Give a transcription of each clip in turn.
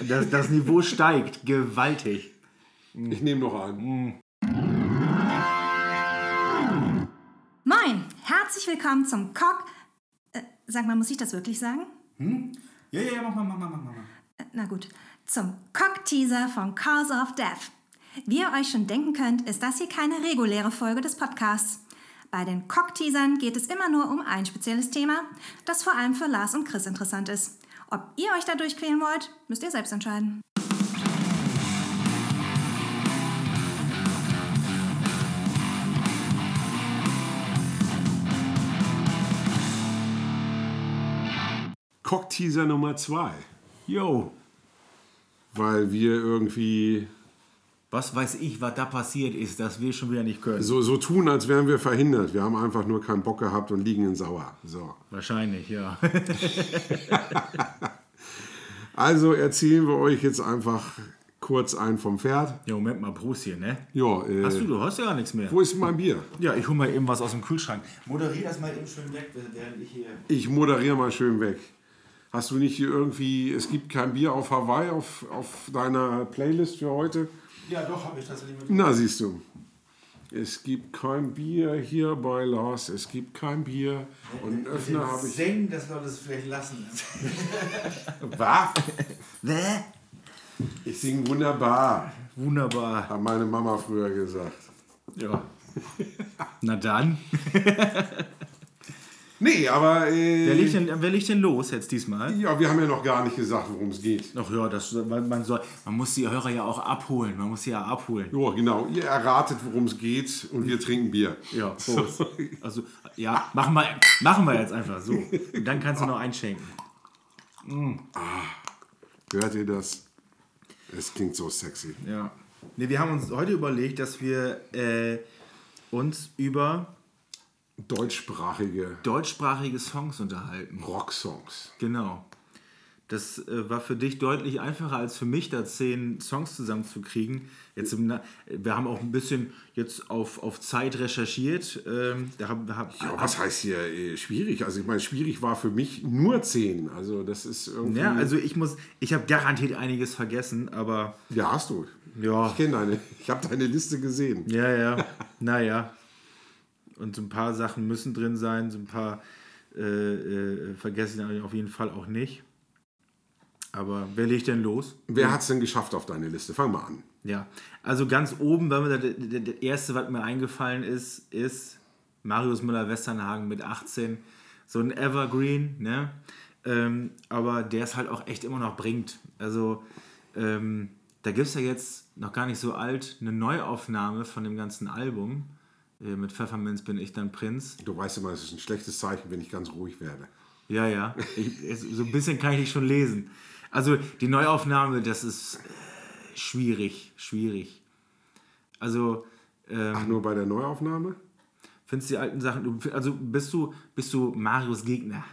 Das, das Niveau steigt gewaltig. Ich nehme noch einen. Moin, herzlich willkommen zum Cock. Äh, sag mal, muss ich das wirklich sagen? Ja, ja, ja, mach mal, mach mal, mach mal. Äh, na gut. Zum Cock-Teaser von Cause of Death. Wie ihr euch schon denken könnt, ist das hier keine reguläre Folge des Podcasts. Bei den Cock-Teasern geht es immer nur um ein spezielles Thema, das vor allem für Lars und Chris interessant ist. Ob ihr euch da durchquälen wollt, müsst ihr selbst entscheiden. Cockteaser Nummer zwei. Yo, Weil wir irgendwie was weiß ich, was da passiert ist, dass wir schon wieder nicht können. so, so tun, als wären wir verhindert. Wir haben einfach nur keinen Bock gehabt und liegen in Sauer. So. Wahrscheinlich, ja. Also erzählen wir euch jetzt einfach kurz ein vom Pferd. ja, Moment mal, Prost hier, ne? Ja, äh, Hast du, du hast ja gar nichts mehr. wo ist mein Bier? Ja, ich hol mal eben was aus dem Kühlschrank. Moderier das mal eben schön weg, während ich hier. Ich moderiere mal schön weg. Hast du nicht hier irgendwie, es gibt kein Bier auf Hawaii auf, auf deiner Playlist für heute? Ja, doch, habe ich tatsächlich mit. Na, siehst du. Es gibt kein Bier hier bei Lars, es gibt kein Bier. Und einen Öffner habe ich. Singen, das soll es vielleicht lassen. Was? Hä? Ich singe wunderbar, Wunderbar. hat meine Mama früher gesagt. Ja. Na dann. Nee, aber. Wer Äh, legt, denn, wer legt denn los jetzt diesmal? ja, wir haben ja noch gar nicht gesagt, worum es geht. Ach ja, das, man, man, soll, man muss die Hörer ja auch abholen. Man muss sie ja abholen. Ja, genau. Ihr erratet, worum es geht und wir trinken Bier. Ja, Prost. Also, ja, machen wir, machen wir jetzt einfach so. Und dann kannst du noch einschenken. Hört ihr das? Es klingt so sexy. Ja. Nee, wir haben uns heute überlegt, dass wir äh, uns über Deutschsprachige deutschsprachige Songs unterhalten. Rocksongs. Genau. Das äh, war für dich deutlich einfacher als für mich, da zehn Songs zusammenzukriegen. Jetzt im wir haben auch ein bisschen jetzt auf, auf Zeit recherchiert. Ähm, da hab, hab, Ja, was heißt hier äh, schwierig? Also ich meine, schwierig war für mich nur 10. Also das ist irgendwie... ja, also ich muss, ich habe garantiert einiges vergessen, aber Ja, hast du. Ja. Ich kenne deine. Ich habe deine Liste gesehen. ja, ja, naja. Und so ein paar Sachen müssen drin sein, so ein paar äh, äh, vergesse ich auf jeden Fall auch nicht. Aber wer legt denn los? Wer hat es denn geschafft auf deine Liste? Fang mal an. Ja, also ganz oben, wenn wir da, der, der erste, was mir eingefallen ist, ist Marius Müller-Westernhagen mit 18. So ein Evergreen, ne? Ähm, aber der es halt auch echt immer noch bringt. Also, ähm, da gibt es ja jetzt noch gar nicht so alt eine Neuaufnahme von dem ganzen Album. Äh, mit Pfefferminz bin ich dann Prinz. Du weißt immer, es ist ein schlechtes Zeichen, wenn ich ganz ruhig werde. Ja, ja. Ich, so ein bisschen kann ich dich schon lesen. Also die Neuaufnahme, das ist äh, schwierig, schwierig. Also ähm, Ach, nur bei der Neuaufnahme? findest du die alten Sachen, also bist du, bist du Marius Gegner?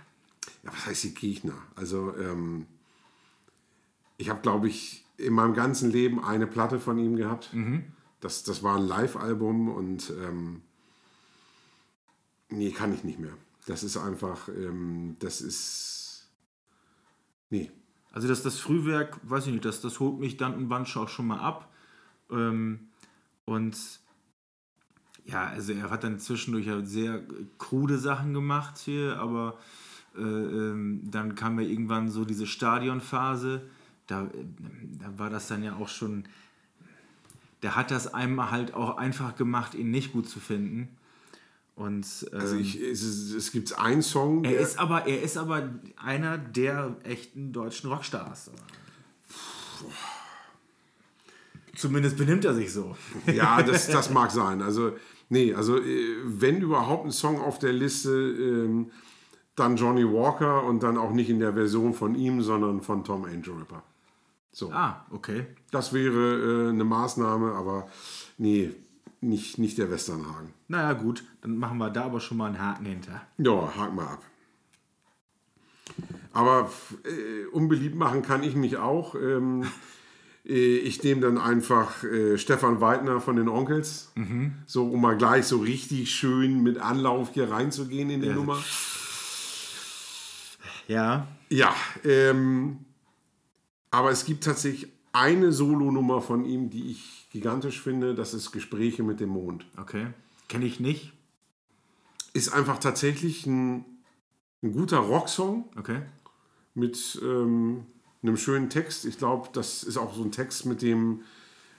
Ja, was heißt die Gegner? Also, ähm, ich habe, glaube ich, in meinem ganzen Leben eine Platte von ihm gehabt. Das, das war ein Live-Album und ähm, nee, kann ich nicht mehr. Das ist einfach, ähm, das ist. Nee. Also das, das Frühwerk, weiß ich nicht, das, das holt mich dann und wann auch schon mal ab. Ähm, und ja, also er hat dann zwischendurch halt sehr krude Sachen gemacht hier, aber äh, ähm, dann kam ja irgendwann so diese Stadionphase. Da, äh, da war das dann ja auch schon. Der hat das einem halt auch einfach gemacht, ihn nicht gut zu finden. Und ähm, Also ich, es, ist- es gibt einen Song, er ist aber, er ist aber einer der echten deutschen Rockstars. Zumindest benimmt er sich so. Ja, das, das mag sein. Also, nee, also äh, wenn überhaupt ein Song auf der Liste, ähm, dann Johnny Walker und dann auch nicht in der Version von ihm, sondern von Tom Angel Ripper. So, Ah, okay. das wäre äh, eine Maßnahme, aber nee, nicht, nicht der Westernhagen. Naja, gut, dann machen wir da aber schon mal einen Haken hinter. Ja, hak mal ab. Aber äh, unbeliebt machen kann ich mich auch. Ähm, äh, ich nehme dann einfach äh, Stefan Weidner von den Onkels, so um mal gleich so richtig schön mit Anlauf hier reinzugehen in die Ja. Nummer. Ja, Ja, ähm, Aber es gibt tatsächlich eine Solonummer von ihm, die ich gigantisch finde. Das ist Gespräche mit dem Mond. Okay. Kenne ich nicht. Ist einfach tatsächlich ein, ein guter Rocksong Okay. mit ähm, einem schönen Text. Ich glaube, das ist auch so ein Text, mit dem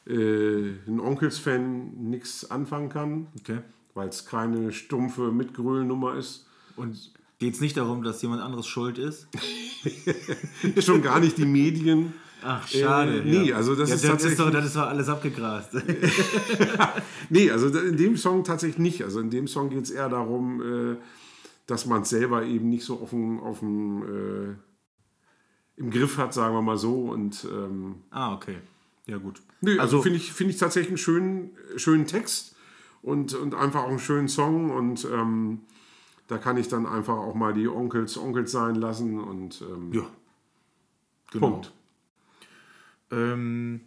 äh, ein Onkels-Fan nichts anfangen kann, Okay. weil es keine stumpfe Mitgröhlnummer ist. Und geht es nicht darum, dass jemand anderes schuld ist? Schon gar nicht die Medien. Ach, schade. Äh, nee, ja. also das ja, ist das tatsächlich- Ist doch, das ist doch alles abgegrast. Nee, also in dem Song tatsächlich nicht. Also in dem Song geht es eher darum, äh, dass man es selber eben nicht so dem, auf dem, äh, im Griff hat, sagen wir mal so. Und ähm, ah, okay. Ja, gut. Nö, also Also- finde ich, find ich tatsächlich einen schönen, schönen Text und, und einfach auch einen schönen Song und ähm, da kann ich dann einfach auch mal die Onkels Onkels sein lassen und ähm, Ja. Genau. Punkt. Ähm,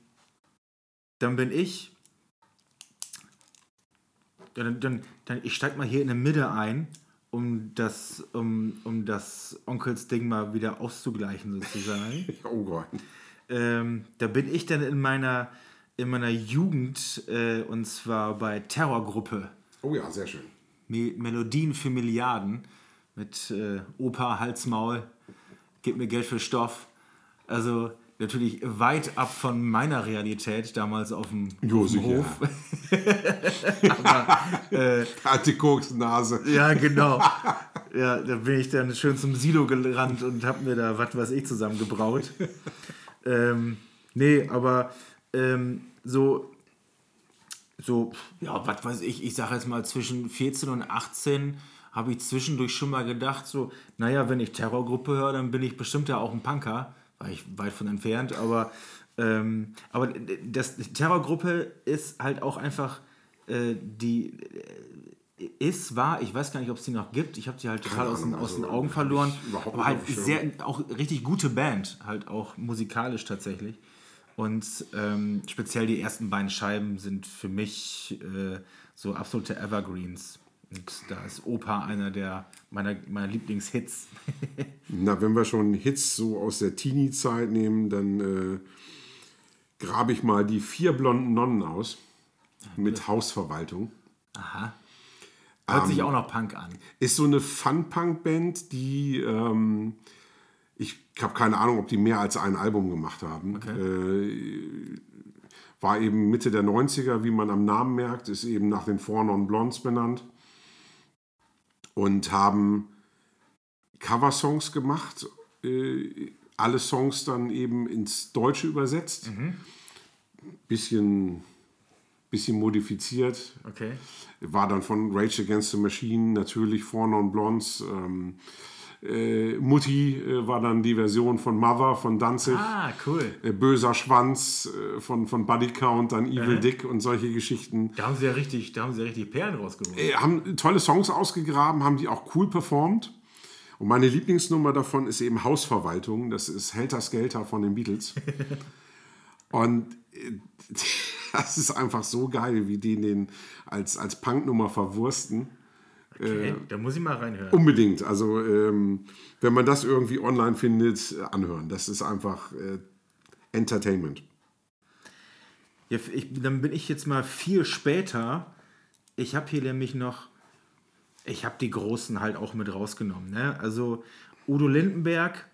dann bin ich. Dann, dann, dann, ich steig mal hier in der Mitte ein, um das, um, um das Onkels-Ding mal wieder auszugleichen, sozusagen. Oh Gott. ähm, da bin ich dann in meiner, in meiner Jugend, äh, und zwar bei Terrorgruppe. Oh ja, sehr schön. Me Melodien für Milliarden mit äh, Opa, Halsmaul, gib mir Geld für Stoff. Also natürlich weit ab von meiner Realität damals auf dem, Jo, auf dem. Hof. äh, Alte Koksnase. Ja, genau. Ja, da bin ich dann schön zum Silo gerannt und hab mir da was weiß ich zusammengebraut. ähm, nee, aber ähm, so, so, ja, was weiß ich, ich sage jetzt mal zwischen 14 und 18 habe ich zwischendurch schon mal gedacht, so, naja, wenn ich Terrorgruppe höre, dann bin ich bestimmt ja auch ein Punker. War ich weit von entfernt, aber, ähm, aber das die Terrorgruppe ist halt auch einfach äh, die äh, ist, war, ich weiß gar nicht, ob es die noch gibt. Ich habe sie halt total aus den, aus den also, Augen verloren. Aber halt sehr, auch richtig gute Band, halt auch musikalisch tatsächlich. Und ähm, speziell die ersten beiden Scheiben sind für mich äh, so absolute Evergreens. Und da ist Opa einer der meiner, meiner Lieblingshits. Na, wenn wir schon Hits so aus der Teenie-Zeit nehmen, dann äh, grabe ich mal die vier blonden Nonnen aus mit Hausverwaltung. Aha. Hört Ähm, sich auch noch Punk an. Ist so eine Fun-Punk-Band, die ähm, ich habe keine Ahnung, ob die mehr als ein Album gemacht haben. Äh, war eben Mitte der 90er, wie man am Namen merkt, ist eben nach den Four Non Blondes benannt. Und haben Coversongs gemacht, äh, alle Songs dann eben ins Deutsche übersetzt. Bisschen, bisschen modifiziert, Okay. war dann von Rage Against the Machine, natürlich Four Non Blondes. Ähm, äh, Mutti äh, war dann die Version von Mother von Danzig. Ah, cool. Äh, Böser Schwanz äh, von, von Buddy Count, dann Evil Äh. Dick und solche Geschichten. Da haben sie ja richtig, da haben sie ja richtig Perlen rausgeholt. Äh, haben tolle Songs ausgegraben, haben die auch cool performt. Und meine Lieblingsnummer davon ist eben Hausverwaltung. Das ist Helter Skelter von den Beatles. Und äh, das ist einfach so geil, wie die den als, als Punknummer verwursten. Okay, da muss ich mal reinhören. Unbedingt. Also, ähm, wenn man das irgendwie online findet, äh, anhören. Das ist einfach äh, Entertainment. Ja, ich, dann bin ich jetzt mal viel später. Ich habe hier nämlich noch, ich habe die Großen halt auch mit rausgenommen. Ne? Also Udo Lindenberg,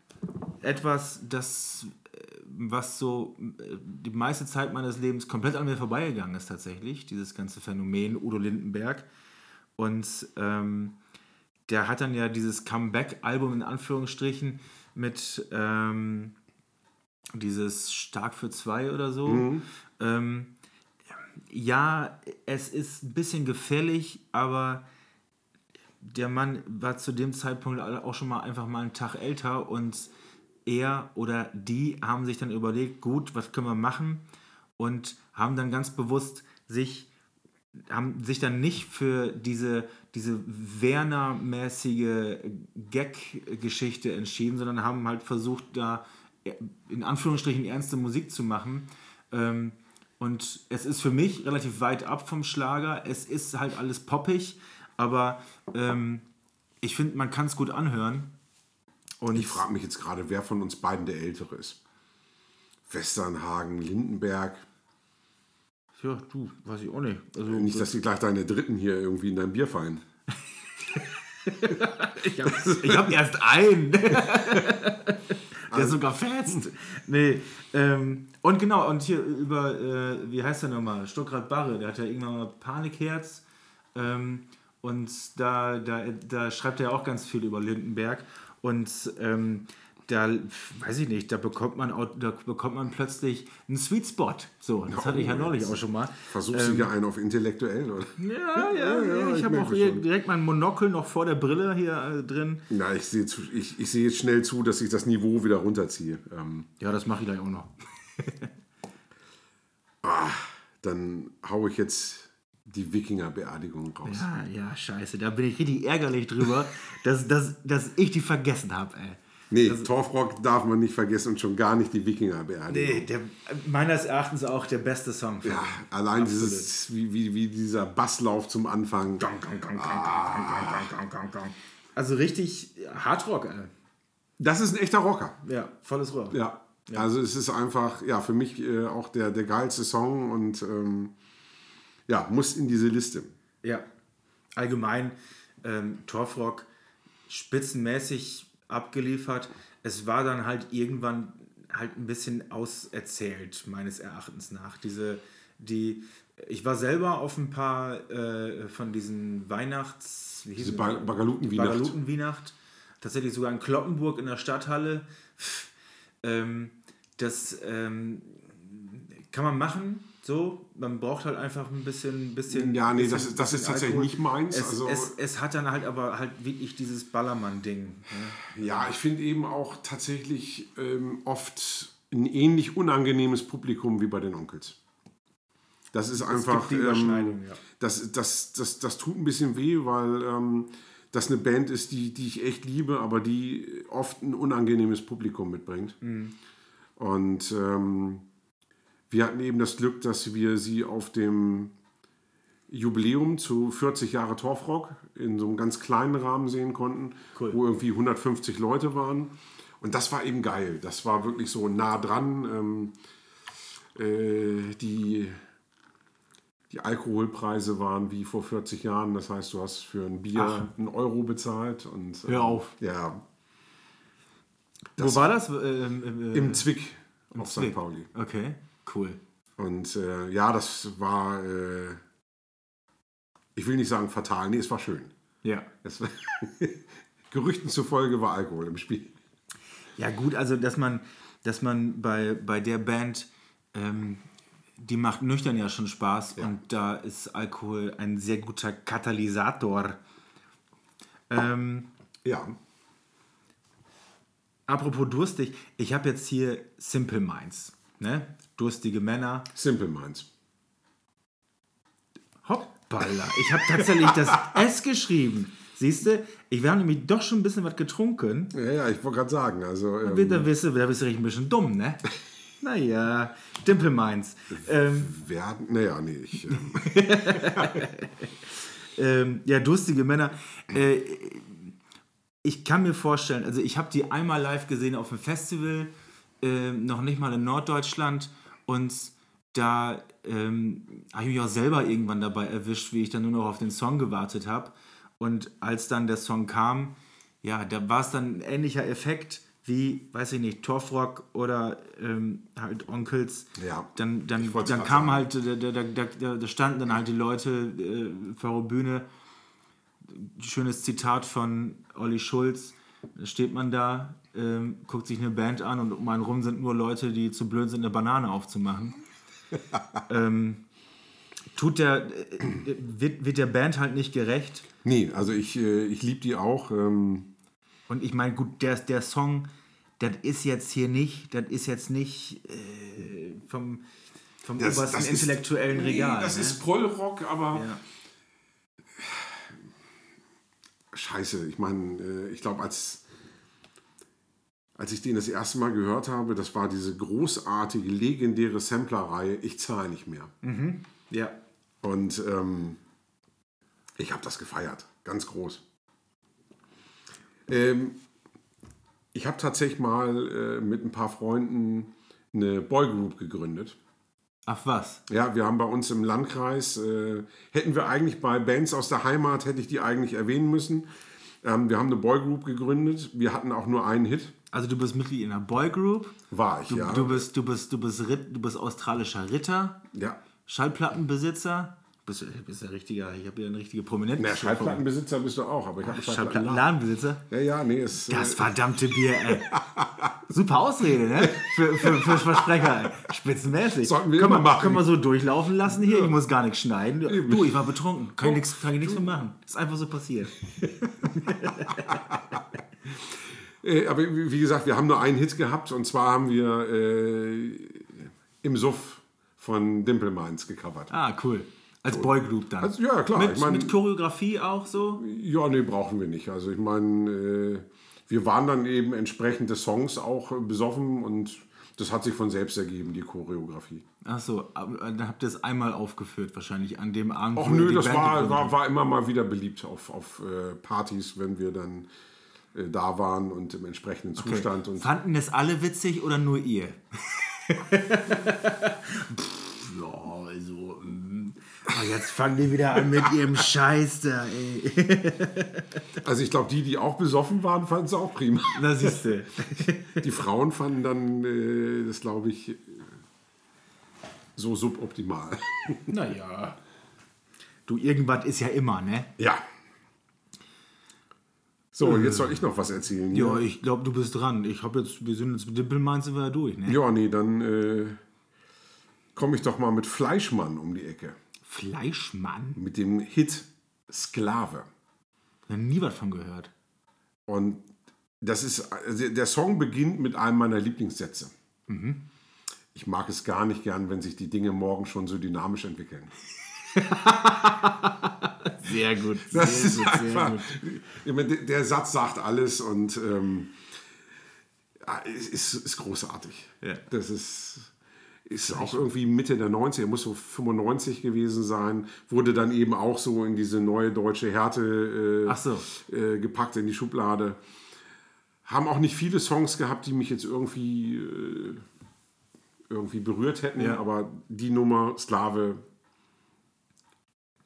etwas, das, äh, was so äh, die meiste Zeit meines Lebens komplett an mir vorbeigegangen ist tatsächlich, dieses ganze Phänomen Udo Lindenberg. Und ähm, der hat dann ja dieses Comeback-Album in Anführungsstrichen mit ähm, dieses Stark für zwei oder so. Ähm, ja, es ist ein bisschen gefällig, aber der Mann war zu dem Zeitpunkt auch schon mal einfach mal einen Tag älter und er oder die haben sich dann überlegt, gut, was können wir machen und haben dann ganz bewusst sich haben sich dann nicht für diese, diese Werner-mäßige Gag-Geschichte entschieden, sondern haben halt versucht, da in Anführungsstrichen ernste Musik zu machen. Ähm, und es ist für mich relativ weit ab vom Schlager. Es ist halt alles poppig, aber ähm, ich finde, man kann es gut anhören. Und Ich frage mich jetzt gerade, wer von uns beiden der Ältere ist. Westernhagen, Lindenberg. Ja, du, weiß ich auch nicht. Also, Nicht, dass die gleich deine Dritten hier irgendwie in deinem Bier fallen. ich habe hab erst einen. Der sogar fetzt. Nee, ähm, und genau, und hier über, äh, wie heißt der nochmal? Stuckrad Barre, der hat ja irgendwann mal Panikherz. Ähm, und da, da, da schreibt er auch ganz viel über Lindenberg. Und ähm, da, weiß ich nicht, da bekommt man, auch, da bekommt man plötzlich einen Sweet Spot. So, das hatte ich ja neulich auch schon mal. Versuchst du hier einen auf intellektuell, oder? Ja, ja, ja, ich ich habe auch hier direkt mein Monokel noch vor der Brille hier äh, drin. Na, ich sehe, ich, ich sehe jetzt schnell zu, dass ich das Niveau wieder runterziehe. Ähm, Ja, das mache ich gleich auch noch. dann haue ich jetzt die Wikinger-Beerdigung raus. Ja, ja, scheiße. Da bin ich richtig ärgerlich drüber, dass, dass, dass ich die vergessen habe, ey. Nee, Torfrock darf man nicht vergessen und schon gar nicht die Wikinger-Beerdigung. Nee, der, meines Erachtens auch der beste Song. Ja, allein Absolut. dieses, wie, wie, wie dieser Basslauf zum Anfang. Also richtig Hardrock, ey. Das ist ein echter Rocker. Ja, volles Rohr. Ja. Also es ist einfach, ja, für mich äh, auch der, der geilste Song und ähm, ja, muss in diese Liste. Ja, allgemein ähm, Torfrock spitzenmäßig abgeliefert. Es war dann halt irgendwann halt ein bisschen auserzählt, meines Erachtens nach. Diese, die, ich war selber auf ein paar äh, von diesen Weihnachts... Wie Diese hießen Ba- die? Bagalutenweihnacht. Bagalutenweihnacht. Tatsächlich sogar in Kloppenburg in der Stadthalle. Ähm, das ähm, kann man machen, so. Man braucht halt einfach ein bisschen. bisschen Ja, nee, bisschen, das ist- das ist tatsächlich Alkohol. nicht meins, Es, also- es, es hat dann halt aber halt wirklich dieses Ballermann-Ding. Ne? Ja, ich finde eben auch tatsächlich ähm, oft ein ähnlich unangenehmes Publikum wie bei den Onkels. Das ist einfach. ähm, ja. das, das, das, das tut ein bisschen weh, weil ähm, das eine Band ist, die, die ich echt liebe, aber die oft ein unangenehmes Publikum mitbringt. Mhm. Und ähm, wir hatten eben das Glück, dass wir sie auf dem Jubiläum zu 40 Jahre Torfrock in so einem ganz kleinen Rahmen sehen konnten, Cool. wo irgendwie 150 Leute waren. Und das war eben geil. Das war wirklich so nah dran. Ähm, äh, die, die Alkoholpreise waren wie vor 40 Jahren. Das heißt, du hast für ein Bier Ach. einen Euro bezahlt. Und, Hör auf. Ja, Wo war das? Ähm, äh, im Zwick auf Zwick. St. Pauli. Okay, cool. Und äh, ja, das war, äh, ich will nicht sagen fatal, nee, es war schön. Ja. Es war Gerüchten zufolge war Alkohol im Spiel. Ja, gut, also dass man, dass man bei, bei der Band, ähm, die macht nüchtern ja schon Spaß und da ist Alkohol ein sehr guter Katalysator. Ähm, Ja, apropos durstig, ich habe jetzt hier Simple Minds. Ne? Durstige Männer. Simple Minds. Hoppala, ich habe tatsächlich das S geschrieben. Siehst du, ich habe nämlich doch schon ein bisschen was getrunken. Ja, ja, ich wollte gerade sagen, also Da ähm, bist du, da bist du richtig ein bisschen dumm, ne? Naja, Dimple Minds. Ähm, werden, naja, nee, ich, ähm, ähm, ja, durstige Männer. Äh, ich kann mir vorstellen, also ich habe die einmal live gesehen auf dem Festival, äh, noch nicht mal in Norddeutschland und da ähm, habe ich mich auch selber irgendwann dabei erwischt, wie ich dann nur noch auf den Song gewartet habe. Und als dann der Song kam, ja, da war es dann ein ähnlicher Effekt wie, weiß ich nicht, Torfrock oder ähm, halt Onkels. Ja, Dann, dann, dann kam halt, da, da, da, da, da standen dann halt die Leute äh, vor der Bühne. Schönes Zitat von Olli Schulz. Steht man da, ähm, guckt sich eine Band an und um einen rum sind nur Leute, die zu blöd sind, eine Banane aufzumachen. ähm, tut der, äh, wird, wird der Band halt nicht gerecht. nee, also ich, äh, ich liebe die auch. Ähm, Und ich meine, gut, der, der Song, das ist jetzt hier nicht, das ist jetzt nicht äh, vom, vom das, obersten das ist- intellektuellen nee, Regal. Das ne? ist Prollrock, aber ja. Scheiße. Ich meine, äh, ich glaube, als, als ich den das erste Mal gehört habe, das war diese großartige, legendäre Samplerreihe Ich zahle nicht mehr. ja. Und ähm, ich habe das gefeiert, ganz groß. Ähm, ich habe tatsächlich mal äh, mit ein paar Freunden eine Boygroup gegründet. Ach was? Ja, wir haben bei uns im Landkreis, äh, hätten wir eigentlich bei Bands aus der Heimat, hätte ich die eigentlich erwähnen müssen. Ähm, wir haben eine Boygroup gegründet. Wir hatten auch nur einen Hit. Also du bist Mitglied in einer Boygroup. War ich, Du, ja. du, bist, du, bist, du, bist Ritt, du bist australischer Ritter, ja. Schallplattenbesitzer. Bist, bist ja richtiger, ich habe ja eine richtige Prominenz. Na, Schallplattenbesitzer bist du auch, aber ich habe. Schallplattenladenbesitzer. Ja, ja, nee, ist. Das äh, verdammte Bier, ey. Super Ausrede, ne? Für, für, für Versprecher, ey. Spitzenmäßig. Sollten wir können machen. Können wir so durchlaufen lassen hier? Ich muss gar nichts schneiden. Du, ich war betrunken. Kann ich nichts, ich nichts mehr machen. Ist einfach so passiert. Äh, aber wie gesagt, wir haben nur einen Hit gehabt und zwar haben wir äh, im Suff von Dimple Minds gecovert. Ah, cool. Als Boygroup dann. Also, ja, klar, Mit, ich mein- mit Choreografie auch so? Ja, nee, brauchen wir nicht. Also ich meine, äh, wir waren dann eben entsprechend des Songs auch äh, besoffen und das hat sich von selbst ergeben, die Choreografie. Ach so, aber dann habt ihr es einmal aufgeführt wahrscheinlich an dem Abend. Ach nö, das Band war, war, war immer mal wieder beliebt auf, auf äh, Partys, wenn wir dann äh, da waren und im entsprechenden Zustand. Und Fanden das alle witzig oder nur ihr? Aber jetzt fangen die wieder an mit ihrem Scheiß da, ey. also ich glaube, die, die auch besoffen waren, fanden es auch prima. Na siehst du. Die Frauen fanden dann äh, das, glaube ich, äh, so suboptimal. Naja. Du, irgendwas ist ja immer, ne? ja. So, jetzt soll ich noch was erzählen. Ja, ich glaube, du bist dran. Ich habe jetzt, wir sind jetzt mit Dimpelmein sind wir ja durch, ne? Ja, nee, dann äh, komme ich doch mal mit Fleischmann um die Ecke. Fleischmann? Mit dem Hit Sklave. Noch nie was von gehört. Und das ist, also der Song beginnt mit einem meiner Lieblingssätze. Ich mag es gar nicht gern, wenn sich die Dinge morgen schon so dynamisch entwickeln. Sehr gut. Das sehr ist gut, einfach, gut. der- Satz sagt alles und ähm, ist, ist großartig. Ja. Das ist, ist auch irgendwie Mitte der 90er, muss so 95 gewesen sein, wurde dann eben auch so in diese neue deutsche Härte äh, so. äh, gepackt in die Schublade. Haben auch nicht viele Songs gehabt, die mich jetzt irgendwie, äh, irgendwie berührt hätten, Ja. aber die Nummer Sklave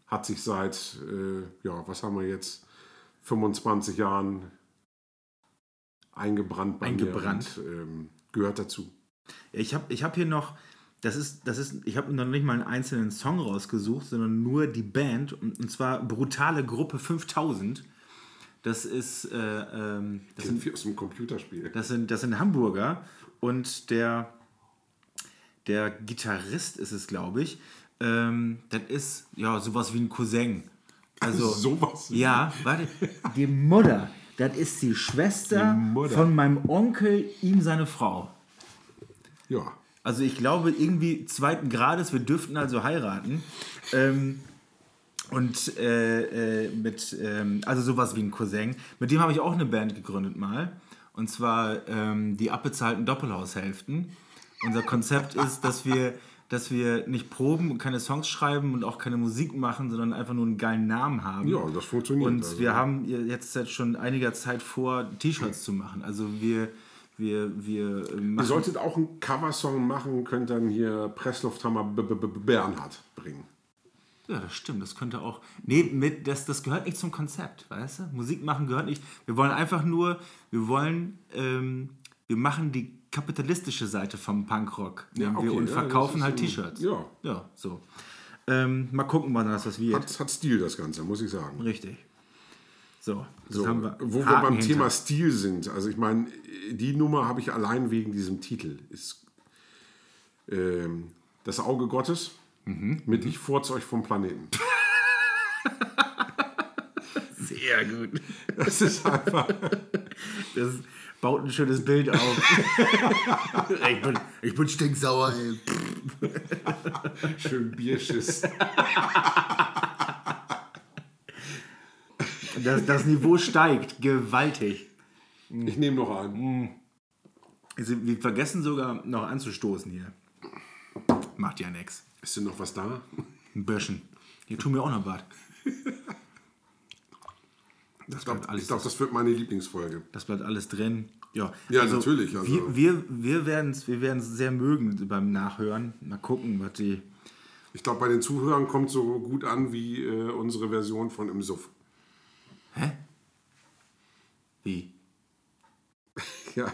hat sich seit, äh, ja, was haben wir jetzt, 25 Jahren eingebrannt bei Eingebrannt. mir und ähm, gehört dazu. Ich habe ich hab hier noch, das ist, das ist, ich habe noch nicht mal einen einzelnen Song rausgesucht, sondern nur die Band und, und zwar Brutale Gruppe 5000. Das ist, äh, ähm, das sind wir aus dem Computerspiel. Das sind, das sind Hamburger und der, der Gitarrist ist es, glaube ich. Ähm, das ist ja sowas wie ein Cousin. Also Sowas wie- Ja, warte. Die Mutter, das ist die Schwester Die von meinem Onkel, ihm seine Frau. Ja. Also ich glaube irgendwie zweiten Grades, wir dürften also heiraten. Ähm, und äh, äh, mit, ähm, also sowas wie ein Cousin. Mit dem habe ich auch eine Band gegründet mal. Und zwar ähm, die abbezahlten Doppelhaushälften. Unser Konzept ist, dass wir, dass wir nicht proben und keine Songs schreiben und auch keine Musik machen, sondern einfach nur einen geilen Namen haben. Ja, das funktioniert Und also. wir haben jetzt seit schon einiger Zeit vor, T-Shirts zu machen. Also wir, wir, wir äh, Ihr solltet auch einen Coversong machen, könnt dann hier Presslufthammer B -B -B Bernhard bringen. Ja, das stimmt. Das könnte auch. Nee, mit, das, das gehört nicht zum Konzept, weißt du? Musik machen gehört nicht. Wir wollen einfach nur, wir wollen, ähm, wir machen die kapitalistische Seite vom Punkrock Ja, nehmen wir okay, und ja, verkaufen halt T-Shirts. ja. Ja, so. Ähm, mal gucken, wann das was wird. Hat, hat Stil das Ganze, muss ich sagen. Richtig. So, So, haben wir. wo wir Haken beim hinter. Thema Stil sind. Also ich meine, die Nummer habe ich allein wegen diesem Titel. Ist ähm, das Auge Gottes Mhm. mit Ich furz euch vom Planeten. Sehr gut. Das ist einfach. Das baut ein schönes Bild auf. ich, bin, ich bin stinksauer, ey. Schön Bierschiss. Das, das Niveau steigt gewaltig. Ich nehme noch einen. Also, wir vergessen sogar noch anzustoßen hier. Macht ja nichts. Ist denn noch was da? Ein bisschen. Hier tun wir auch noch was. Das Ich glaube, bleibt alles, glaub, das wird meine Lieblingsfolge. das bleibt alles drin. Ja, Ja, natürlich, also- Wir, wir, wir werden es wir werden's sehr mögen beim Nachhören. Mal gucken, was die. Ich glaube, bei den Zuhörern kommt so gut an wie äh, unsere Version von Im Suff. Hä? Wie? Ja,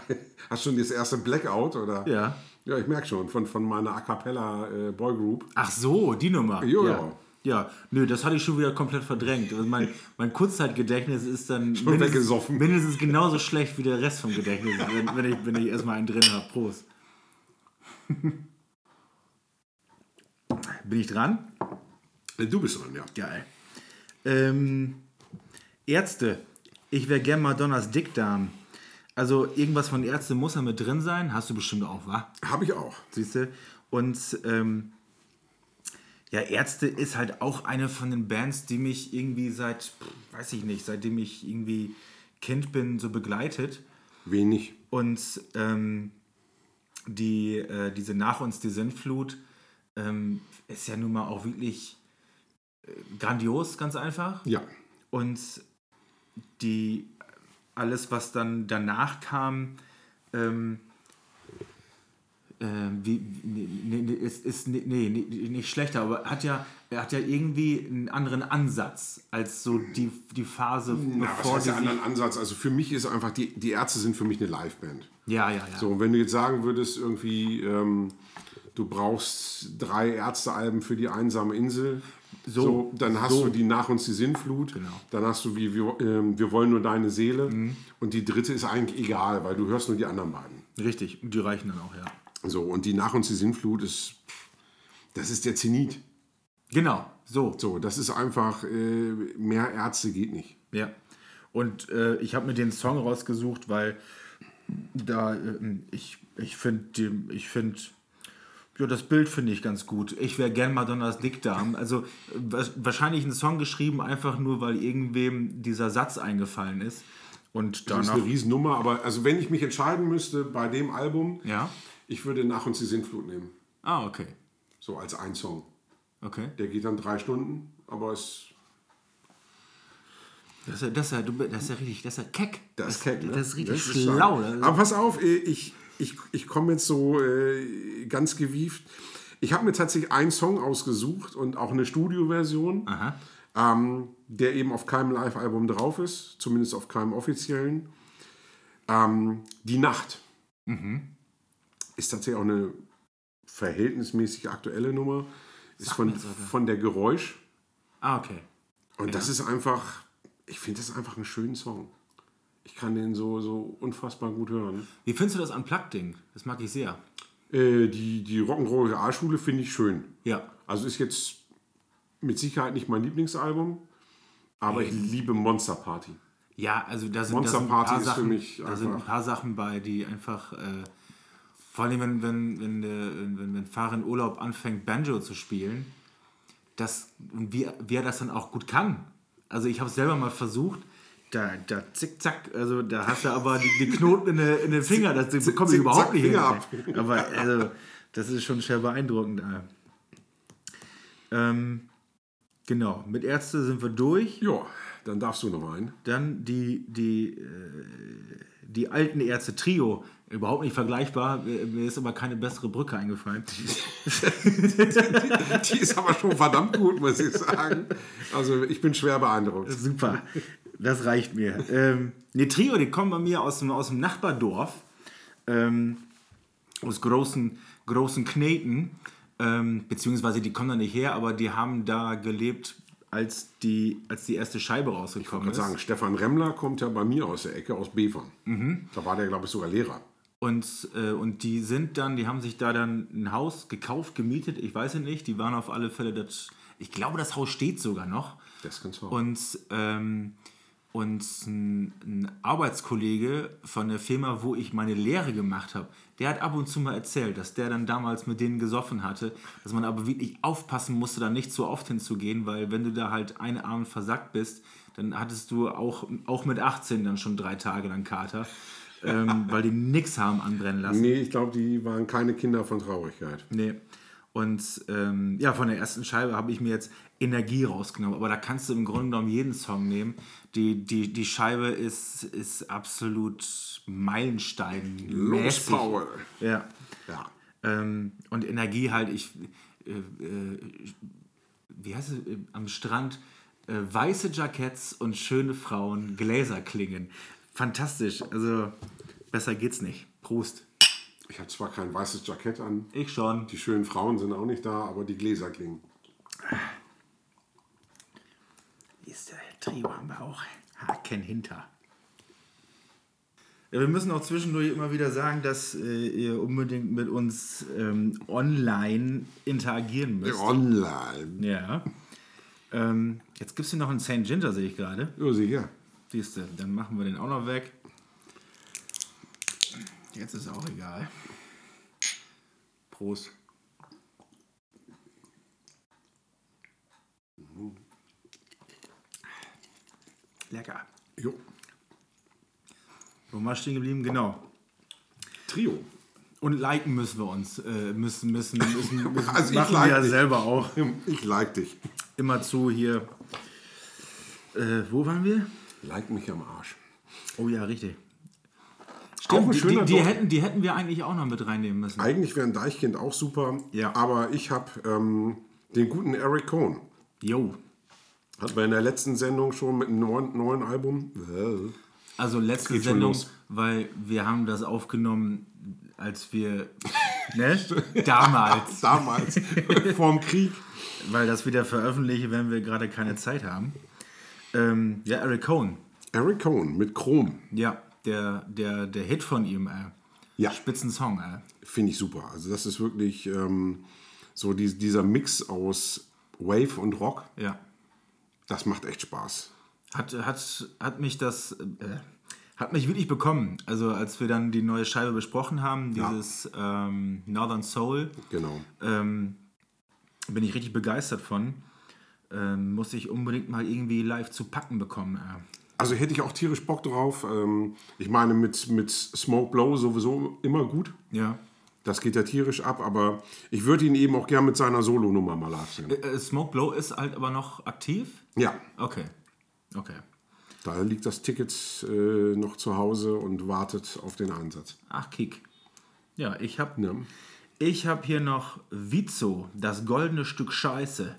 hast du schon das erste Blackout, oder? Ja. Ja, ich merke schon, von, von meiner A Cappella äh, Boygroup. Ach so, die Nummer. Jo, ja. ja. Ja, nö, das hatte ich schon wieder komplett verdrängt. Also mein, mein Kurzzeitgedächtnis ist dann Schon weggesoffen. mindestens genauso schlecht wie der Rest vom Gedächtnis, wenn, wenn, ich, wenn ich erstmal einen drin habe. Prost. Bin ich dran? Äh, Du bist dran, ja. Geil. Ähm, Ärzte. Ich wäre gern Madonnas Dickdarm. Also irgendwas von Ärzte muss da mit drin sein. Hast du bestimmt auch, wa? Habe ich auch. Siehst du? Und ähm, ja, Ärzte ist halt auch eine von den Bands, die mich irgendwie seit, weiß ich nicht, seitdem ich irgendwie Kind bin, so begleitet. Wenig. Und ähm, die, äh, diese Nach uns die Sintflut ähm, ist ja nun mal auch wirklich äh, grandios, ganz einfach. Ja. Und die alles, was dann danach kam, ähm, äh, wie, nee, nee, ist, ist nee, nee, nicht schlechter, aber hat ja, er hat ja irgendwie einen anderen Ansatz als so die, die Phase, Na, was bevor heißt die der anderen Ansatz? Also für mich ist einfach, die, die Ärzte sind für mich eine Liveband. Ja, ja, ja. So, und wenn du jetzt sagen würdest, irgendwie, ähm, du brauchst drei Ärztealben für die einsame Insel, so, So, dann hast so. du die Nach uns die Sinnflut, Genau. Mhm. dann hast du wie wir, ähm, wir wollen nur deine Seele und die dritte ist eigentlich egal, weil du hörst nur die anderen beiden. Richtig, die reichen dann auch, ja. So, und die Nach uns die Sinnflut ist, das ist der Zenit. Genau, so. So, das ist einfach, äh, mehr Ärzte geht nicht. Ja. Und äh, ich habe mir den Song rausgesucht, weil da äh, ich, ich finde, ich finde, ja, das Bild finde ich ganz gut. Ich wäre gern Madonnas Dickdarm. Also wa- wahrscheinlich einen Song geschrieben, einfach nur, weil irgendwem dieser Satz eingefallen ist. Und Das ist danach. eine Riesennummer, aber also wenn ich mich entscheiden müsste bei dem Album, Ja. ich würde Nach uns die Sinnflut nehmen. Ah, okay. So als ein Song. Okay. Der geht dann drei Stunden, aber es. Das ist ja, das ist ja, du- das ist ja richtig, das ist ja keck. Das ist, keck, ne? Das ist richtig Das ist schlau. ist- Aber pass auf, ich, ich, ich komme jetzt so äh, ganz gewieft. Ich habe mir tatsächlich einen Song ausgesucht und auch eine Studioversion, ähm, der eben auf keinem Live-Album drauf ist, zumindest auf keinem offiziellen. Ähm, Die Nacht Mhm. ist tatsächlich auch eine verhältnismäßig aktuelle Nummer. Ist von, jetzt aber. von der Geräusch. Ah, okay. Und das ist einfach, ich finde das einfach einen schönen Song. Ich kann den so, so unfassbar gut hören. Wie findest du das Unplugged-Ding? Das mag ich sehr. Äh, die die Rock'n'Roll Realschule finde ich schön. Ja. Also ist jetzt mit Sicherheit nicht mein Lieblingsalbum, aber ich liebe Monster Party. Ja, also da sind, Monster da sind ein Party paar ist für Sachen, mich da sind ein paar Sachen bei, die einfach, äh, vor allem wenn, wenn, wenn, wenn, wenn Fahrer in Urlaub anfängt, Banjo zu spielen, das, und wie, wie er das dann auch gut kann. Also ich habe es selber mal versucht, da, da zick-zack, also da hast du aber die, Knoten in den in den Finger, das bekomme ich zick, überhaupt zack, nicht hin. Ab. Aber also, das ist schon sehr beeindruckend. äh. Ähm, genau, mit Ärzte sind wir durch. Ja, dann darfst du noch einen. Dann die, die, äh, die alten Ärzte Trio. Überhaupt nicht vergleichbar. Mir mir ist aber keine bessere Brücke eingefallen. Die ist aber schon verdammt gut, muss ich sagen. Also ich bin schwer beeindruckt. Super. Das reicht mir. Ähm, nee, Trio, die kommen bei mir aus dem, aus dem Nachbardorf. Ähm, aus großen, großen Kneten. Ähm, beziehungsweise die kommen da nicht her, aber die haben da gelebt, als die, als die erste Scheibe rausgekommen Ich ist. würde sagen, Stefan Remmler kommt ja bei mir aus der Ecke, aus Bevern. Da war der, glaube ich, sogar Lehrer. Und, äh, und die sind dann, die haben sich da dann ein Haus gekauft, gemietet, ich weiß es nicht, die waren auf alle Fälle, das, ich glaube, das Haus steht sogar noch. Das kannst du auch. Und, ähm, und ein, ein Arbeitskollege von der Firma, wo ich meine Lehre gemacht habe, der hat ab und zu mal erzählt, dass der dann damals mit denen gesoffen hatte, dass man aber wirklich aufpassen musste, da nicht so oft hinzugehen, weil wenn du da halt einen Abend versackt bist, dann hattest du auch, auch mit 18 dann schon drei Tage lang Kater, ähm, weil die nix haben anbrennen lassen. Nee, ich glaube, die waren keine Kinder von Traurigkeit. Nee. Und ähm, ja, von der ersten Scheibe habe ich mir jetzt Energie rausgenommen. Aber da kannst du im Grunde genommen jeden Song nehmen. Die, die, die Scheibe ist, ist absolut Meilenstein. Los Power. Ja. Ja. Ähm, und Energie halt, ich, äh, äh, wie heißt es, äh, am Strand, äh, weiße Jacketts und schöne Frauen, Gläserklingen. Fantastisch, also besser geht's nicht. Prost. Ich habe zwar kein weißes Jackett an, Ich schon. die schönen Frauen sind auch nicht da, aber die Gläser klingen. Wie ist der Trio am Bauch? Haken hinter. Ja, wir müssen auch zwischendurch immer wieder sagen, dass äh, ihr unbedingt mit uns ähm, online interagieren müsst. Online. Ja. Ähm, jetzt gibt es hier noch einen St. Ginger, sehe ich gerade. Ja, sicher. Siehst du, dann machen wir den auch noch weg. Jetzt ist auch egal. Prost. Lecker. Jo. Wo war stehen geblieben? Genau. Trio. Und liken müssen wir uns. Äh, müssen, müssen, müssen, müssen Also ich machen like wir ja dich. selber auch. Ich like dich. Immer zu hier. Äh, wo waren wir? Like mich am Arsch. Oh ja, richtig. Auch ein die, die, die, hätten, die hätten wir eigentlich auch noch mit reinnehmen müssen. Eigentlich wäre ein Deichkind auch super, Ja. aber ich habe ähm, den guten Eric Cohn. Jo. Hatten wir in der letzten Sendung schon mit einem neuen, neuen Album. Also letzte Sendung, weil wir haben das aufgenommen, als wir, ne? Damals. Damals, vorm Krieg. Weil das wieder veröffentliche, wenn wir gerade keine Zeit haben. Ähm, ja, Eric Cohn. Eric Cohn mit Chrom. Ja, der, der, der Hit von ihm, äh. Ja. Spitzensong, äh. Finde ich super. Also das ist wirklich ähm, so die, dieser Mix aus Wave und Rock. Ja. Das macht echt Spaß. Hat, hat, hat mich das, äh, hat mich wirklich bekommen. Also als wir dann die neue Scheibe besprochen haben, Ja. dieses ähm, Northern Soul, Genau. ähm, bin ich richtig begeistert von. Ähm, muss ich unbedingt mal irgendwie live zu packen bekommen. Äh. Also hätte ich auch tierisch Bock drauf. Ähm, ich meine, mit, mit Smoke Blow sowieso immer gut. Ja. Das geht ja tierisch ab, aber ich würde ihn eben auch gern mit seiner Solo-Nummer mal live sehen. Äh, Smoke Blow ist halt aber noch aktiv? Ja, Okay. Okay. da liegt das Ticket äh, noch zu Hause und wartet auf den Einsatz. Ach, Kick. Ja, ich habe Ja. ich hab hier noch Vizo, das goldene Stück Scheiße.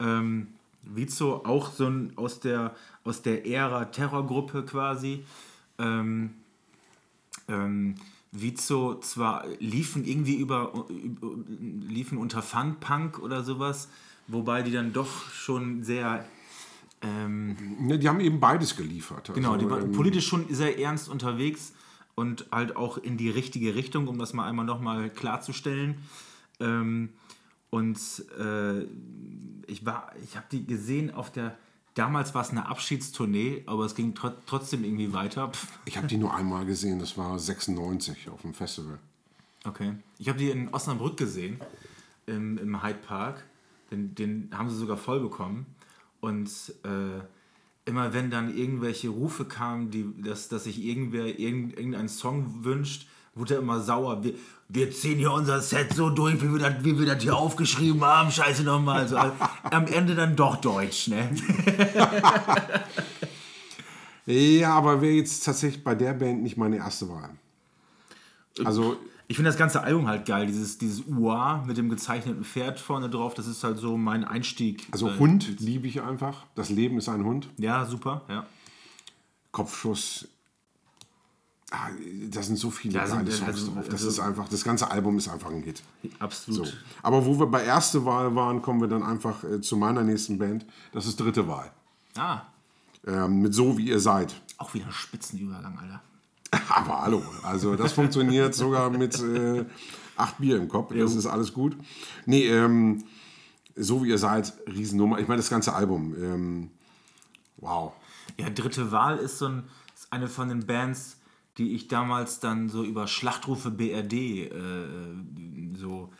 Ähm, Vizo, auch so ein aus der, aus der Ära Terrorgruppe quasi. Ähm, ähm, Vizo zwar liefen irgendwie über, über liefen unter Fun-Punk oder sowas, wobei die dann doch schon sehr ähm, Ne, die haben eben beides geliefert. Genau, Also, die waren ähm, politisch schon sehr ernst unterwegs und halt auch in die richtige Richtung, um das mal einmal nochmal klarzustellen. Ähm, und äh, ich war, ich habe die gesehen auf der, damals war es eine Abschiedstournee, aber es ging tro trotzdem irgendwie weiter. Pff, Ich habe die nur einmal gesehen, das war 96 auf dem Festival. Okay. Ich habe die in Osnabrück gesehen, im, im Hyde Park. Den, den haben sie sogar voll bekommen. Und äh, immer wenn dann irgendwelche Rufe kamen, die, dass, dass sich irgendwer irgend, irgendeinen Song wünscht, wurde er immer sauer. Wir, wir ziehen hier unser Set so durch, wie wir das, wie wir das hier aufgeschrieben haben. Scheiße nochmal. Also, am Ende dann doch Deutsch, ne? Ja, aber wäre jetzt tatsächlich bei der Band nicht meine erste Wahl. Also, Ich finde das ganze Album halt geil. Dieses, dieses UA mit dem gezeichneten Pferd vorne drauf, das ist halt so mein Einstieg. also Hund liebe ich einfach. Das Leben ist ein Hund. Ja, super, ja. Kopfschuss. Ah, da sind so viele geile Songs also- drauf. Das also- ist einfach, das ganze Album ist einfach ein Hit. Absolut. So. Aber wo wir bei erste Wahl waren, kommen wir dann einfach äh, zu meiner nächsten Band. Das ist dritte Wahl. Ah, Ähm, mit So wie ihr seid. auch wieder Spitzenübergang, Alter. Aber hallo, also das funktioniert sogar mit äh, acht Bier im Kopf. Das ist alles gut. Nee, ähm, so wie ihr seid, Riesennummer. Ich meine, das ganze Album. Ähm, wow. Ja, Dritte Wahl ist so ein, ist eine von den Bands, die ich damals dann so über Schlachtrufe BRD äh, so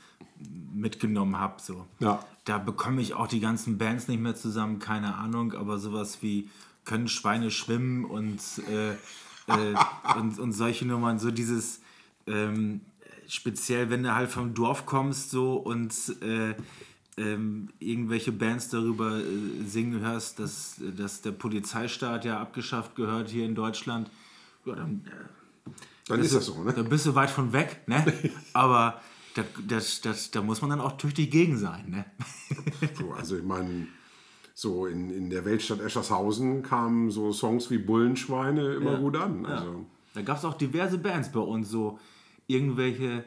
mitgenommen habe. So. Ja. Da bekomme ich auch die ganzen Bands nicht mehr zusammen, keine Ahnung, aber sowas wie Können Schweine schwimmen und, äh, äh, und, und solche Nummern, so dieses ähm, speziell wenn du halt vom Dorf kommst so und äh, ähm, irgendwelche Bands darüber äh, singen hörst, dass, dass der Polizeistaat ja abgeschafft gehört hier in Deutschland, ja, dann, äh, Dann ist das so, ne? da bist du weit von weg, ne? Aber da, das, das, da muss man dann auch tüchtig gegen sein, ne? So, also ich meine, so in, in der Weltstadt Eschershausen kamen so Songs wie Bullenschweine immer gut an. Also. Da gab es auch diverse Bands bei uns, so irgendwelche,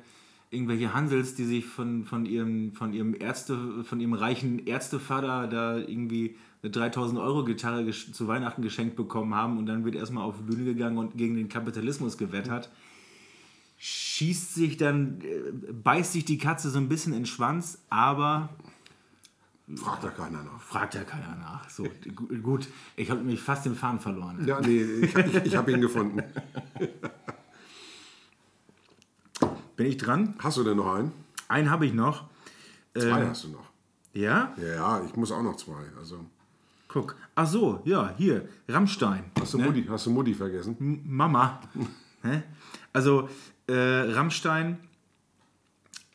irgendwelche Hansels, die sich von, von, ihrem, von, ihrem Ärzte, von ihrem reichen Ärztevater da irgendwie eine 3000 Euro Gitarre zu Weihnachten geschenkt bekommen haben und dann wird erstmal auf die Bühne gegangen und gegen den Kapitalismus gewettert. Schießt sich dann, äh, beißt sich die Katze so ein bisschen in den Schwanz, aber Fragt da keiner nach. fragt ja keiner nach. So, gu- gut, ich habe nämlich fast den Faden verloren. Ja, nee, ich, ich, ich habe ihn gefunden. Bin ich dran? Hast du denn noch einen? Einen habe ich noch. Zwei Ähm, hast du noch. Ja? Ja, ich muss auch noch zwei. Also, Guck. Ach so, ja, hier, Rammstein. hast, du ne? Mutti, hast du Mutti vergessen? M- Mama. Hä? Also, äh, Rammstein,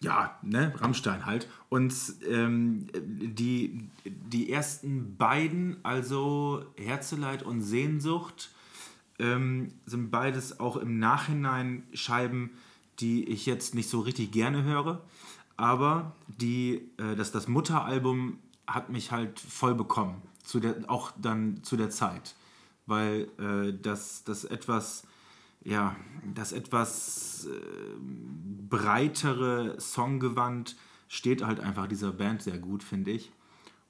ja, ne, Rammstein halt. Und ähm, die, die ersten beiden, also Herzeleid und Sehnsucht, ähm, sind beides auch im Nachhinein Scheiben, die ich jetzt nicht so richtig gerne höre. Aber die, äh, das, das Mutteralbum hat mich halt voll bekommen. Zu der, auch dann zu der Zeit. Weil äh, das, das etwas, ja, das etwas äh, breitere Songgewand steht halt einfach dieser Band sehr gut, finde ich.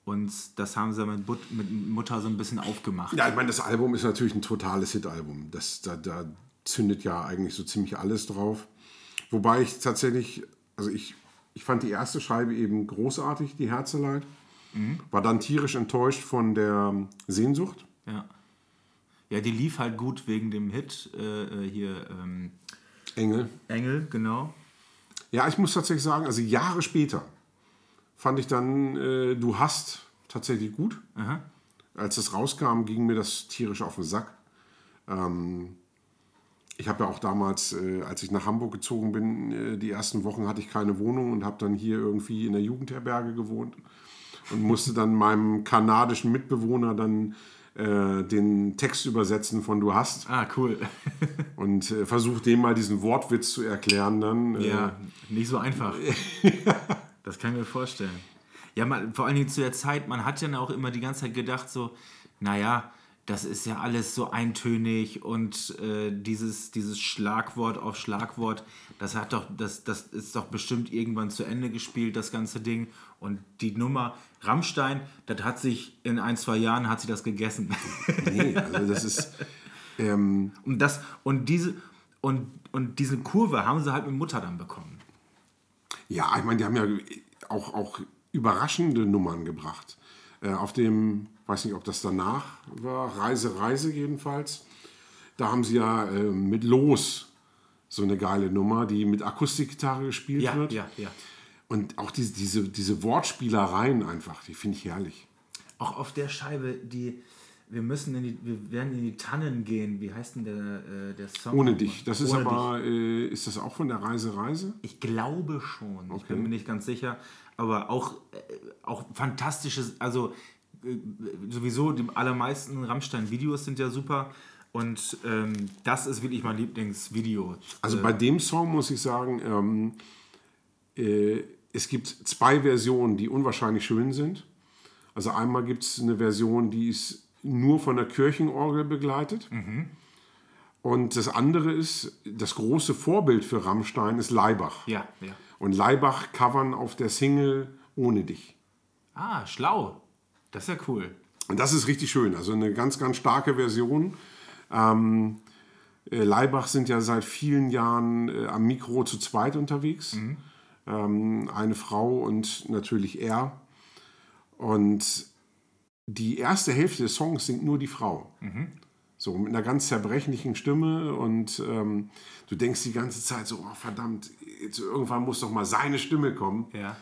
Und das haben sie mit, But mit Mutter so ein bisschen aufgemacht. Ja, ich meine, das Album ist natürlich ein totales Hit-Album. Da, da zündet ja eigentlich so ziemlich alles drauf. Wobei ich tatsächlich, also ich, ich fand die erste Scheibe eben großartig, die Herzeleid. War dann tierisch enttäuscht von der Sehnsucht. Ja. Ja, die lief halt gut wegen dem Hit äh, äh, hier ähm, Engel. Engel, genau. Ja, ich muss tatsächlich sagen, also Jahre später fand ich dann äh, Du hast tatsächlich gut. Aha. Als das rauskam, ging mir das tierisch auf den Sack. Ähm, ich habe ja auch damals, äh, als ich nach Hamburg gezogen bin, äh, die ersten Wochen hatte ich keine Wohnung und habe dann hier irgendwie in der Jugendherberge gewohnt und musste dann meinem kanadischen Mitbewohner dann äh, den Text übersetzen von Du hast Ah, cool. und äh, versucht dem mal diesen Wortwitz zu erklären dann. Äh, ja, nicht so einfach. das kann ich mir vorstellen. Ja, man, vor allen Dingen zu der Zeit, man hat ja auch immer die ganze Zeit gedacht, so, naja, das ist ja alles so eintönig und äh, dieses, dieses Schlagwort auf Schlagwort, das hat doch, das, das ist doch bestimmt irgendwann zu Ende gespielt, das ganze Ding. Und die Nummer Rammstein, das hat sich in ein, zwei Jahren hat sie das gegessen. Nee, also das ist. Ähm, Und, das, und, diese, und, und diese Kurve haben sie halt mit Mutter dann bekommen. Ja, ich meine, die haben ja auch, auch überraschende Nummern gebracht. Äh, auf dem, weiß nicht, ob das danach war, Reise, Reise jedenfalls. Da haben sie ja äh, mit Los so eine geile Nummer, die mit Akustikgitarre gespielt Ja, wird. ja, ja. Und auch diese, diese, diese Wortspielereien einfach, die finde ich herrlich. Auch auf der Scheibe, die wir müssen in die, wir werden in die Tannen gehen. Wie heißt denn der, äh, der Song? Ohne dich. Das ist Ohne aber, äh, ist das auch von der Reise, Reise? Ich glaube schon. Ich bin mir nicht ganz sicher. Aber auch, äh, auch fantastisches, also sowieso die allermeisten Rammstein-Videos sind ja super. Und ähm, das ist wirklich mein Lieblingsvideo. Also bei dem Song muss ich sagen, ähm, äh, es gibt zwei Versionen, die unwahrscheinlich schön sind. Also einmal gibt es eine Version, die ist nur von der Kirchenorgel begleitet. Und das andere ist, das große Vorbild für Rammstein ist Leibach. Ja, ja. Und Leibach covern auf der Single Ohne dich. Ah, schlau. Das ist ja cool. Und das ist richtig schön. Also eine ganz, ganz starke Version. Ähm, äh, Leibach sind ja seit vielen Jahren äh, am Mikro zu zweit unterwegs. Ähm, eine Frau und natürlich er. Und die erste Hälfte des Songs singt nur die Frau. So mit einer ganz zerbrechlichen Stimme und ähm, du denkst die ganze Zeit so, oh, verdammt, jetzt irgendwann muss doch mal seine Stimme kommen. Ja.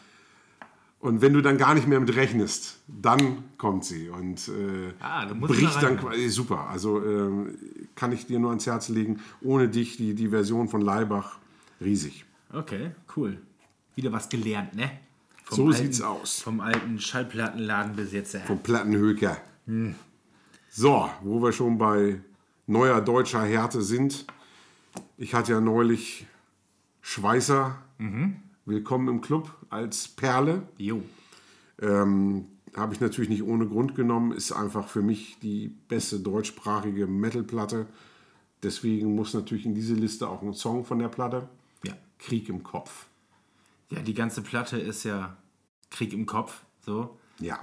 Und wenn du dann gar nicht mehr mit rechnest, dann kommt sie und äh, Ah, da musst du bricht da dann quasi super. Also ähm, kann ich dir nur ans Herz legen, ohne dich die, die Version von Leibach riesig. Okay, cool. Wieder was gelernt, ne? Vom So alten, sieht's aus. Vom alten Schallplattenladenbesitzer. Vom Plattenhöker. So, wo wir schon bei neuer deutscher Härte sind. Ich hatte ja neulich Schweißer. Willkommen im Club als Perle. Jo. Ähm, Habe ich natürlich nicht ohne Grund genommen. Ist einfach für mich die beste deutschsprachige Metalplatte. Deswegen muss natürlich in diese Liste auch ein Song von der Platte. Ja. Krieg im Kopf. Ja, die ganze Platte ist ja Krieg im Kopf. So. Ja.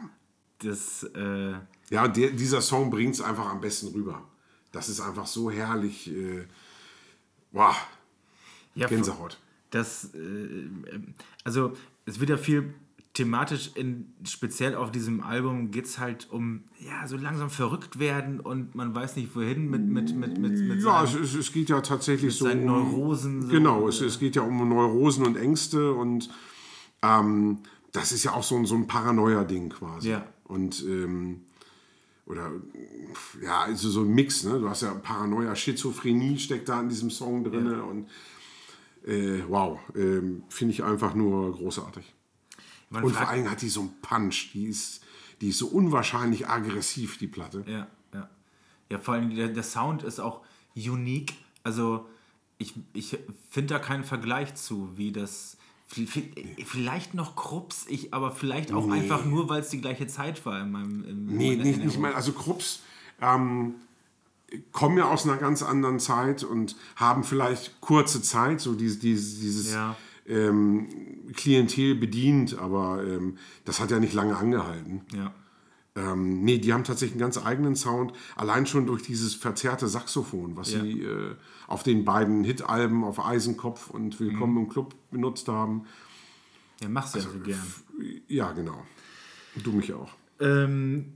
Das, äh, Ja, der, dieser Song bringt es einfach am besten rüber. Das ist einfach so herrlich. Äh, wow, ja, Gänsehaut. Das, äh, ähm, also es wird ja viel thematisch, in, speziell auf diesem Album geht es halt um, ja, so langsam verrückt werden und man weiß nicht wohin mit, mit, mit, mit, mit Ja, es, seinem- es, es geht ja tatsächlich so seinen um Neurosen. So, Genau, es, es geht ja um Neurosen und Ängste und ähm, das ist ja auch so ein, so ein Paranoia-Ding quasi. Ja. Und ähm, oder ja, also so ein Mix, ne? Du hast ja Paranoia, Schizophrenie steckt da in diesem Song drin und äh, wow, ähm, finde ich einfach nur großartig. Man Und vor allem hat die so einen Punch, die ist, die ist so unwahrscheinlich aggressiv, die Platte. Ja, ja. Ja, vor allem der, der Sound ist auch unique. Also ich, ich finde da keinen Vergleich zu, wie das. vi- vi- Vielleicht noch Krups, ich, aber vielleicht auch einfach nur, weil es die gleiche Zeit war in meinem. In Nee, nicht, nicht mal. Also Krupps ähm, kommen ja aus einer ganz anderen Zeit und haben vielleicht kurze Zeit, so dieses, dieses, dieses Ja. ähm, Klientel bedient, aber ähm, das hat ja nicht lange angehalten. Ja. Ähm, nee, die haben tatsächlich einen ganz eigenen Sound, allein schon durch dieses verzerrte Saxophon, was Ja. sie äh, auf den beiden Hit-Alben auf Eisenkopf und Willkommen Mhm. im Club benutzt haben. Ja, machst du Also, ja so gern. Ja, genau. Du mich auch. Ähm,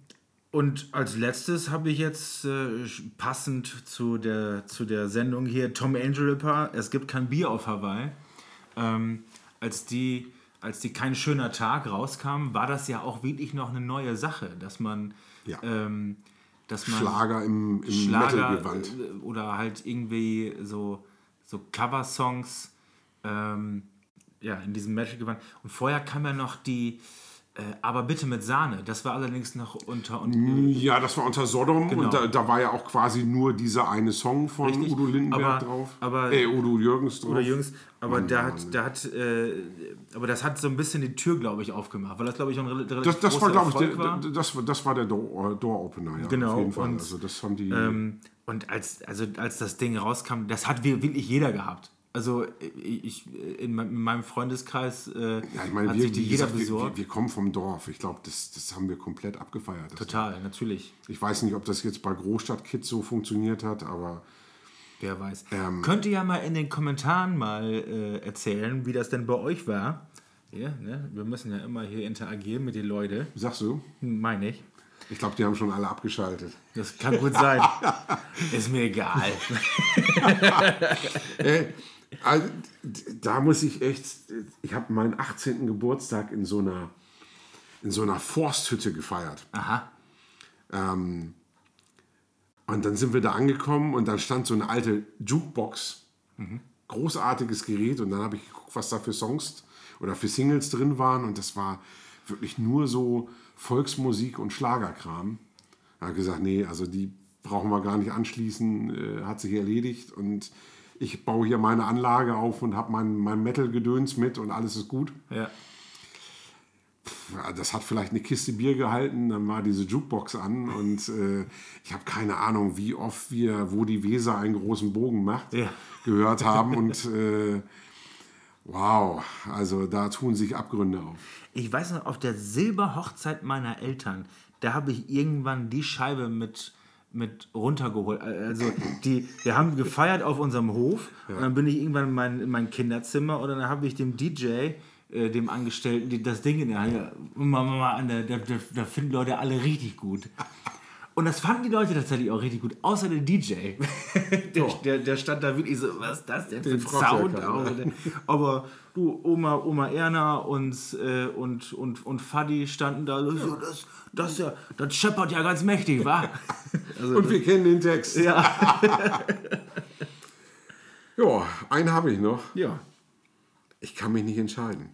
und als letztes habe ich jetzt äh, passend zu der, zu der Sendung hier Tom Angel Ripper, Es gibt kein Bier auf Hawaii. Ähm, als, die, als die Kein schöner Tag rauskam, war das ja auch wirklich noch eine neue Sache, dass man, Ja. ähm, dass man Schlager im, im Schlager äh, oder halt irgendwie so, so Cover-Songs ähm, ja, in diesem Metal-Gewand. Und vorher kam ja noch die Aber bitte mit Sahne. Das war allerdings noch unter und Ja, das war unter Sodom Genau. und da, da war ja auch quasi nur dieser eine Song von Richtig, Udo Lindenberg aber- drauf. aber- äh, Udo Jürgens drauf. oder Jüngs, aber Mann, da Mann. hat, da hat, äh, aber das hat so ein bisschen die Tür, glaube ich, aufgemacht, weil das, glaube ich, auch ein rel- relativ Das, das war, großer ich, Erfolg der, war. das, war- das war der Door, Door Opener, ja. Genau, Auf jeden Fall. und, also das haben die. Ähm, und als, also als das Ding rauskam, das hat wir- wirklich jeder gehabt. Also ich, in me- in meinem Freundeskreis äh, ja, ich meine, hat wir, sich die jeder gesagt, wir, wir, besorgt. wir kommen vom Dorf. Ich glaube, das, das haben wir komplett abgefeiert. Total, natürlich. Ich weiß nicht, ob das jetzt bei Großstadtkids so funktioniert hat, aber Wer weiß. Ähm, Könnt ihr ja mal in den Kommentaren mal äh, erzählen, wie das denn bei euch war. Ja, ne? Wir müssen ja immer hier interagieren mit den Leuten. sagst du? Meine ich. Ich glaube, die haben schon alle abgeschaltet. Das kann gut sein. Ist mir egal. Äh, also, da muss ich echt, ich habe meinen 18. Geburtstag in so einer, in so einer Forsthütte gefeiert. Aha. Ähm, und dann sind wir da angekommen und dann stand so eine alte Jukebox. Großartiges Gerät und dann habe ich geguckt, was da für Songs oder für Singles drin waren und das war wirklich nur so Volksmusik und Schlagerkram. Da habe ich gesagt, nee, also die brauchen wir gar nicht anschließen, äh, hat sich erledigt und ich baue hier meine Anlage auf und habe mein, mein Metal-Gedöns mit und alles ist gut. Ja. Das hat vielleicht eine Kiste Bier gehalten, dann war diese Jukebox an und äh, ich habe keine Ahnung, wie oft wir, wo die Weser einen großen Bogen macht, Ja. gehört haben und äh, wow, also da tun sich Abgründe auf. Ich weiß noch, auf der Silberhochzeit meiner Eltern, da habe ich irgendwann die Scheibe mit, mit runtergeholt. Also die, wir haben gefeiert auf unserem Hof und dann bin ich irgendwann in mein, in mein Kinderzimmer und dann habe ich dem DJ, äh, dem Angestellten, die, das Ding in der Hand, Mama, Mama, da, da, da finden Leute alle richtig gut. Und das fanden die Leute tatsächlich auch richtig gut, außer der DJ. der, der, der stand da wirklich so, was ist das denn für ein Sound? auch? Aber du, Oma, Oma Erna und, äh, und, und, und Fadi standen da, so, das, das, ja, das scheppert ja ganz mächtig, wa? Also, Und wir kennen den Text. ja. Ja, einen habe ich noch. ja. Ich kann mich nicht entscheiden.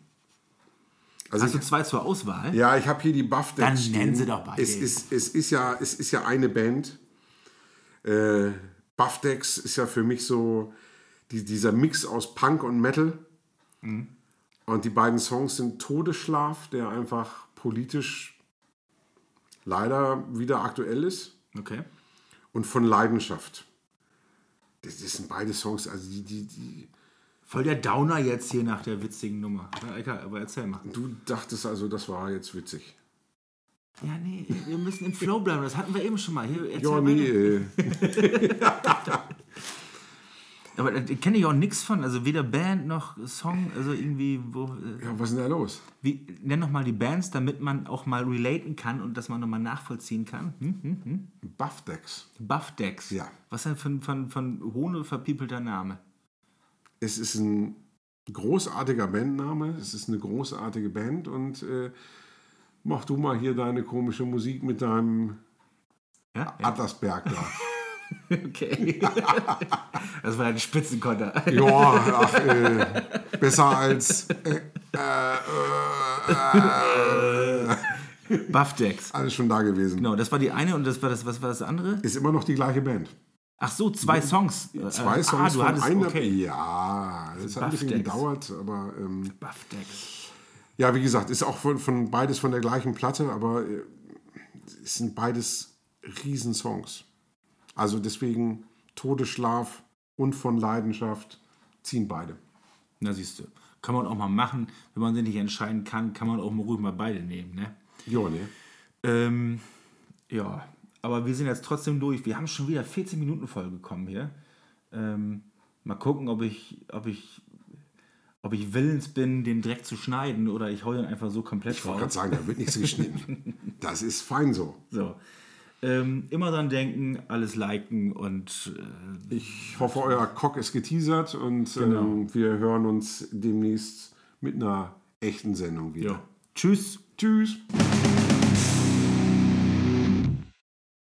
Also Hast du zwei zur Auswahl? Ja, ich habe hier die Buff Dann nennen sie doch beide. Es ist, es, ist ja, es ist ja eine Band. Äh, Buff Decks ist ja für mich so die, dieser Mix aus Punk und Metal. Mhm. Und die beiden Songs sind Todesschlaf, der einfach politisch leider wieder aktuell ist. Okay. Und von Leidenschaft. Das, das sind beide Songs, also die, die, die Voll der Downer jetzt hier nach der witzigen Nummer. aber erzähl mal. Du dachtest also, das war jetzt witzig. Ja, nee, wir müssen im Flow bleiben. Das hatten wir eben schon mal. Hier, ja, nee. aber da kenne ich auch nichts von. Also weder Band noch Song. Also irgendwie, wo. Äh, ja, was ist denn da los? Wie, nenn noch mal die Bands, damit man auch mal relaten kann und dass man nochmal nachvollziehen kann. Hm, hm, hm. Buffdex. Buffdex. Ja. Was denn von, von, von Hohne verpiepelter Name? Es ist ein großartiger Bandname, es ist eine großartige Band und äh, mach du mal hier deine komische Musik mit deinem ja. Atlasberg da. Okay. das war ein Spitzenkonter. ja, ach, äh, besser als äh, äh, äh Buffdex. Alles schon da gewesen. Genau, das war die eine und das war das, was war das andere? Ist immer noch die gleiche Band. Ach so, zwei Songs. Zwei äh, Songs ah, du hattest, einer. Okay. Ja, das hat ein bisschen gedauert, aber. Ähm, Buffdex. Ja, wie gesagt, ist auch von, von beides von der gleichen Platte, aber äh, es sind beides Riesensongs. Also deswegen Todesschlaf und von Leidenschaft ziehen beide. Na siehst du, kann man auch mal machen. Wenn man sich nicht entscheiden kann, kann man auch mal ruhig mal beide nehmen, ne? Ja, ne? Ähm, ja, aber wir sind jetzt trotzdem durch. Wir haben schon wieder 14 Minuten vollgekommen hier. Ähm, mal gucken, ob ich, ob ich, ob ich willens bin, den direkt zu schneiden oder ich hau den einfach so komplett Ich wollte gerade sagen, da wird nichts geschnitten. Das ist fein so. So. Ähm, immer dran denken, alles liken und äh, ich hoffe, euer Cock ist geteasert und genau. ähm, wir hören uns demnächst mit einer echten Sendung wieder. Ja. Tschüss. Tschüss.